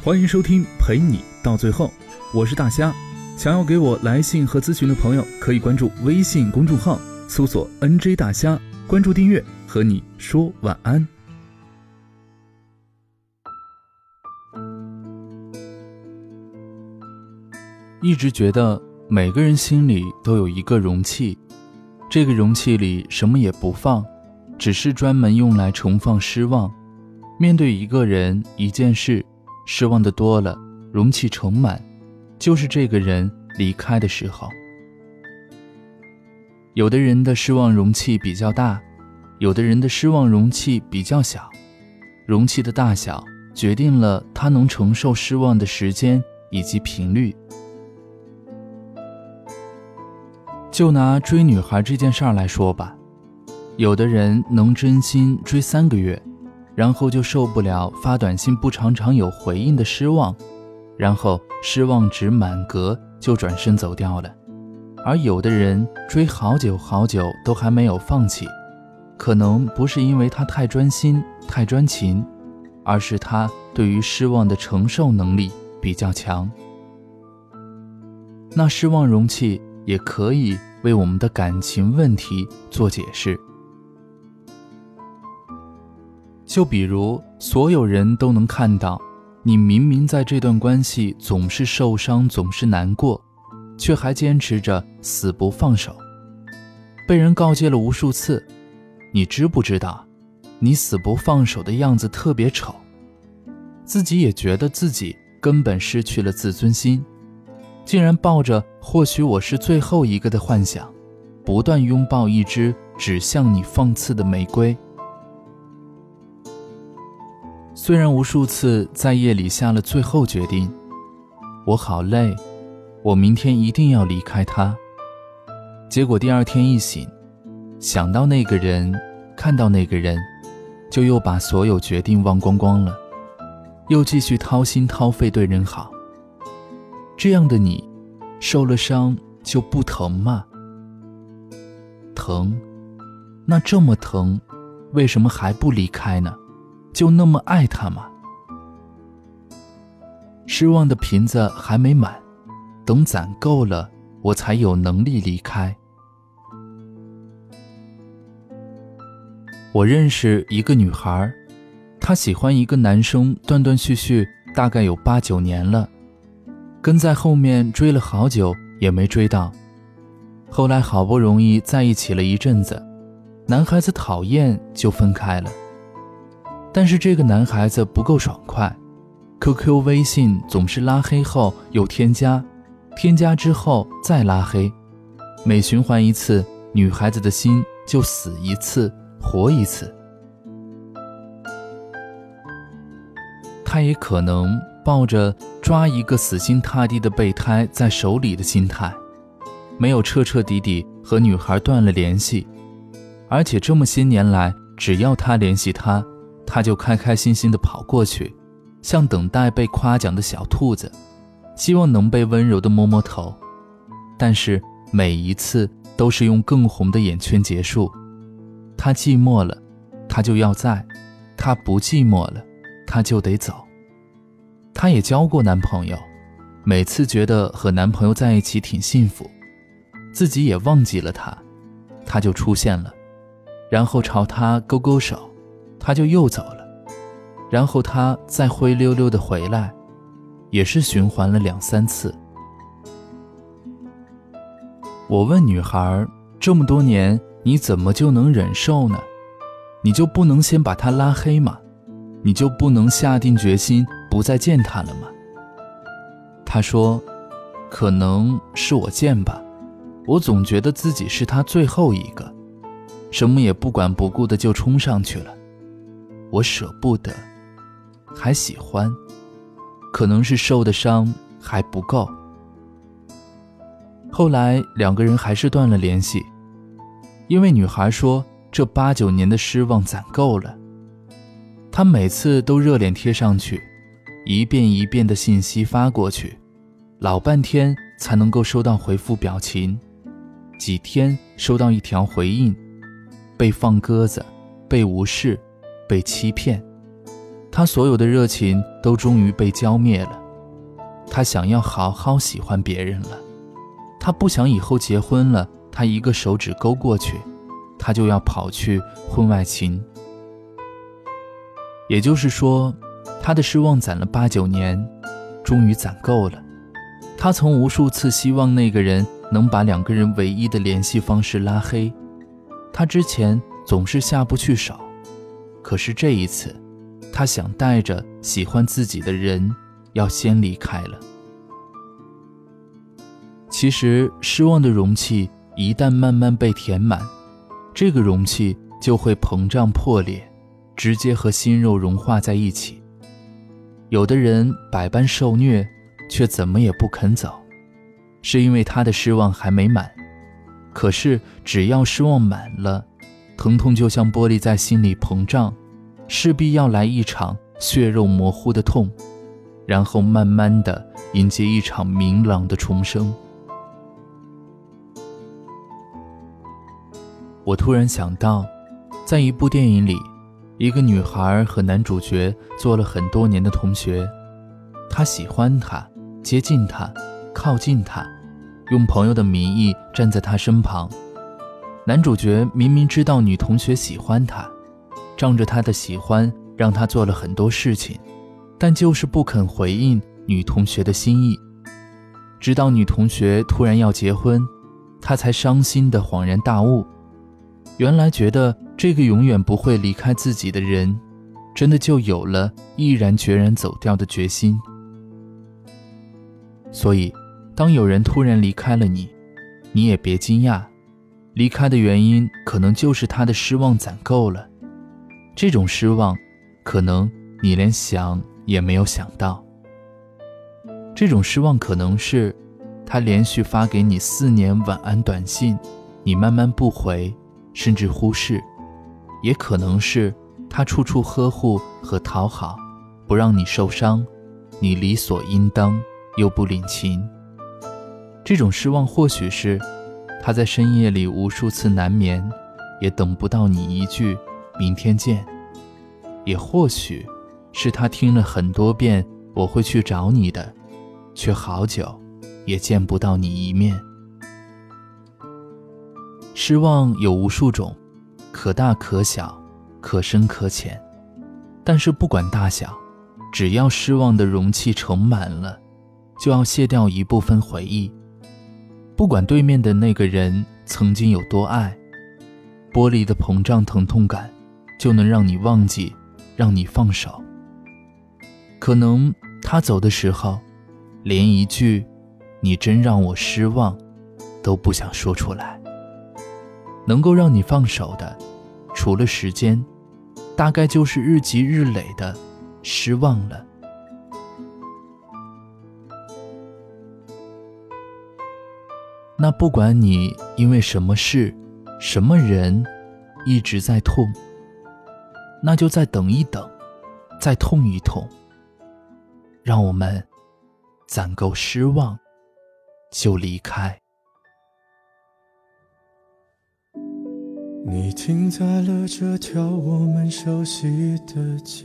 欢迎收听陪你到最后，我是大虾。想要给我来信和咨询的朋友，可以关注微信公众号，搜索 “nj 大虾”，关注订阅，和你说晚安。一直觉得每个人心里都有一个容器，这个容器里什么也不放，只是专门用来盛放失望。面对一个人、一件事。失望的多了，容器盛满，就是这个人离开的时候。有的人的失望容器比较大，有的人的失望容器比较小。容器的大小决定了他能承受失望的时间以及频率。就拿追女孩这件事儿来说吧，有的人能真心追三个月。然后就受不了发短信不常常有回应的失望，然后失望值满格就转身走掉了。而有的人追好久好久都还没有放弃，可能不是因为他太专心太专情，而是他对于失望的承受能力比较强。那失望容器也可以为我们的感情问题做解释。就比如，所有人都能看到，你明明在这段关系总是受伤，总是难过，却还坚持着死不放手。被人告诫了无数次，你知不知道，你死不放手的样子特别丑。自己也觉得自己根本失去了自尊心，竟然抱着或许我是最后一个的幻想，不断拥抱一支指向你放刺的玫瑰。虽然无数次在夜里下了最后决定，我好累，我明天一定要离开他。结果第二天一醒，想到那个人，看到那个人，就又把所有决定忘光光了，又继续掏心掏肺对人好。这样的你，受了伤就不疼吗？疼，那这么疼，为什么还不离开呢？就那么爱他吗？失望的瓶子还没满，等攒够了，我才有能力离开。我认识一个女孩，她喜欢一个男生，断断续续大概有八九年了，跟在后面追了好久也没追到，后来好不容易在一起了一阵子，男孩子讨厌就分开了。但是这个男孩子不够爽快，QQ、微信总是拉黑后又添加，添加之后再拉黑，每循环一次，女孩子的心就死一次，活一次。他也可能抱着抓一个死心塌地的备胎在手里的心态，没有彻彻底底和女孩断了联系，而且这么些年来，只要他联系他。他就开开心心地跑过去，像等待被夸奖的小兔子，希望能被温柔地摸摸头。但是每一次都是用更红的眼圈结束。他寂寞了，他就要在；他不寂寞了，他就得走。他也交过男朋友，每次觉得和男朋友在一起挺幸福，自己也忘记了他，他就出现了，然后朝他勾勾手。他就又走了，然后他再灰溜溜的回来，也是循环了两三次。我问女孩：“这么多年，你怎么就能忍受呢？你就不能先把他拉黑吗？你就不能下定决心不再见他了吗？”她说：“可能是我贱吧，我总觉得自己是他最后一个，什么也不管不顾的就冲上去了。”我舍不得，还喜欢，可能是受的伤还不够。后来两个人还是断了联系，因为女孩说这八九年的失望攒够了。她每次都热脸贴上去，一遍一遍的信息发过去，老半天才能够收到回复表情，几天收到一条回应，被放鸽子，被无视。被欺骗，他所有的热情都终于被浇灭了。他想要好好喜欢别人了，他不想以后结婚了，他一个手指勾过去，他就要跑去婚外情。也就是说，他的失望攒了八九年，终于攒够了。他曾无数次希望那个人能把两个人唯一的联系方式拉黑，他之前总是下不去手，可是这一次，他想带着喜欢自己的人。要先离开了。其实，失望的容器一旦慢慢被填满，这个容器就会膨胀破裂，直接和心肉融化在一起。有的人百般受虐，却怎么也不肯走，是因为他的失望还没满。可是，只要失望满了，疼痛就像玻璃在心里膨胀，势必要来一场血肉模糊的痛。然后慢慢的迎接一场明朗的重生。我突然想到，在一部电影里，一个女孩和男主角做了很多年的同学，他喜欢她，接近她，靠近她，用朋友的名义站在她身旁。男主角明明知道女同学喜欢他，仗着他的喜欢，让他做了很多事情。但就是不肯回应女同学的心意，直到女同学突然要结婚，他才伤心的恍然大悟，原来觉得这个永远不会离开自己的人，真的就有了毅然决然走掉的决心。所以，当有人突然离开了你，你也别惊讶，离开的原因可能就是他的失望攒够了，这种失望，可能你连想。也没有想到，这种失望可能是他连续发给你四年晚安短信，你慢慢不回，甚至忽视；也可能是他处处呵护和讨好，不让你受伤，你理所应当又不领情。这种失望或许是他在深夜里无数次难眠，也等不到你一句“明天见”，也或许。是他听了很多遍“我会去找你的”，却好久也见不到你一面。失望有无数种，可大可小，可深可浅。但是不管大小，只要失望的容器盛满了，就要卸掉一部分回忆。不管对面的那个人曾经有多爱，玻璃的膨胀疼痛感，就能让你忘记，让你放手。可能他走的时候，连一句“你真让我失望”都不想说出来。能够让你放手的，除了时间，大概就是日积日累的失望了。那不管你因为什么事、什么人一直在痛，那就再等一等，再痛一痛。让我们攒够失望，就离开。你停在了这条我们熟悉的街，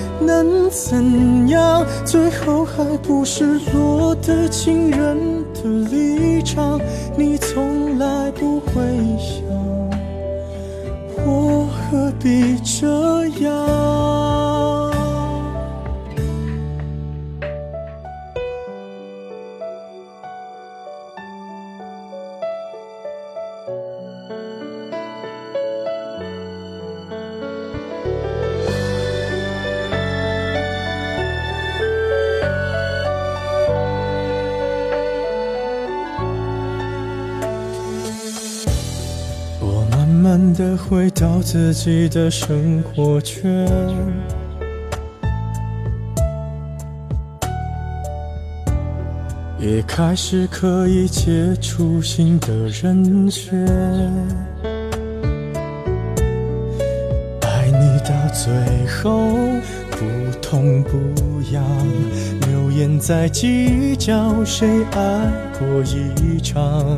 能怎样？最后还不是落得情人的立场，你从来慢的回到自己的生活圈，也开始可以接触新的人选。爱你到最后不痛不痒，流言在计较谁爱过一场。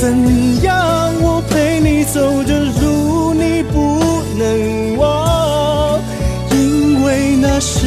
怎样。我陪你走的路，你不能忘，因为那是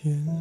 天亮。